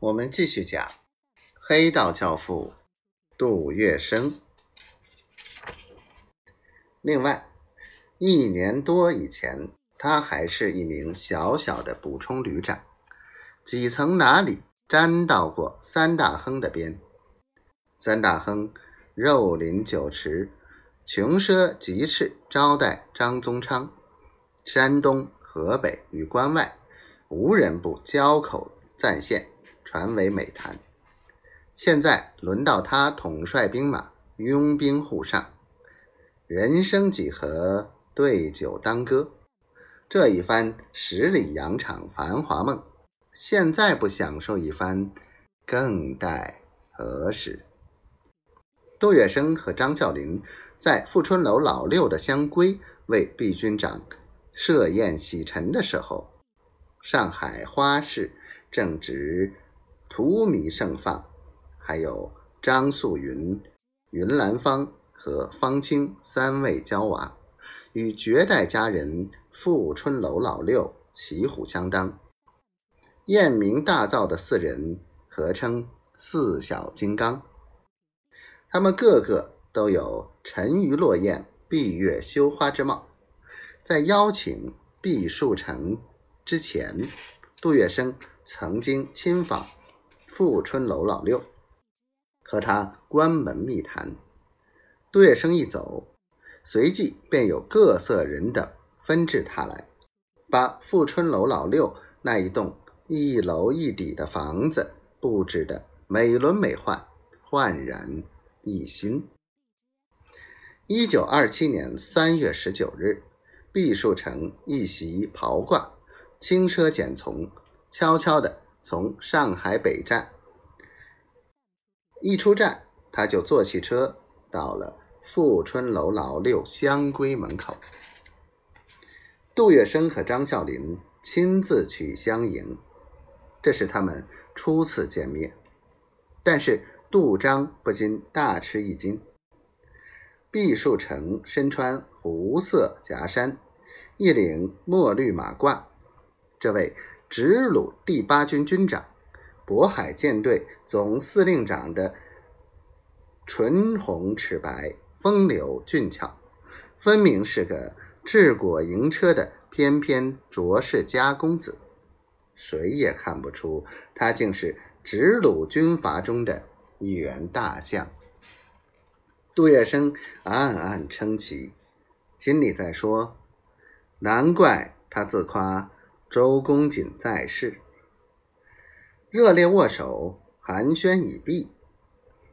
我们继续讲黑道教父杜月笙。另外，一年多以前，他还是一名小小的补充旅长，几曾哪里沾到过三大亨的边。三大亨肉林酒池，穷奢极侈招待张宗昌，山东、河北与关外无人不交口赞羡，传为美谈。现在轮到他统帅兵马，拥兵护上。人生几何，对酒当歌。这一番十里洋场繁华梦，现在不享受一番，更待何时？杜月笙和张啸林在富春楼老六的香闺为毕军长设宴洗尘的时候，上海花市正值荼蘼盛放，还有张素云、云兰芳。和方清三位娇娃，与绝代佳人富春楼老六旗鼓相当，艳名大噪的四人合称四小金刚。他们个个都有沉鱼落雁、闭月羞花之貌。在邀请毕树成之前，杜月笙曾经亲访富春楼老六，和他关门密谈。杜月笙一走，随即便有各色人等纷至沓来，把富春楼老六那一栋一楼一底的房子布置的美轮美奂、焕然一新。一九二七年三月十九日，毕树成一袭袍褂，轻车简从，悄悄的从上海北站一出站，他就坐汽车到了。富春楼老六香闺门口，杜月笙和张啸林亲自去相迎，这是他们初次见面。但是杜张不禁大吃一惊。毕树成身穿湖色夹衫，一领墨绿马褂，这位直鲁第八军军长、渤海舰队总司令长的唇红齿白。风流俊俏，分明是个治国营车的翩翩卓氏家公子，谁也看不出他竟是直鲁军阀中的一员大将。杜月笙暗暗称奇，心里在说：难怪他自夸周公瑾在世。热烈握手，寒暄已毕，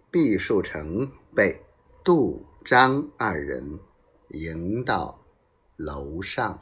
毕树成被杜。张二人迎到楼上。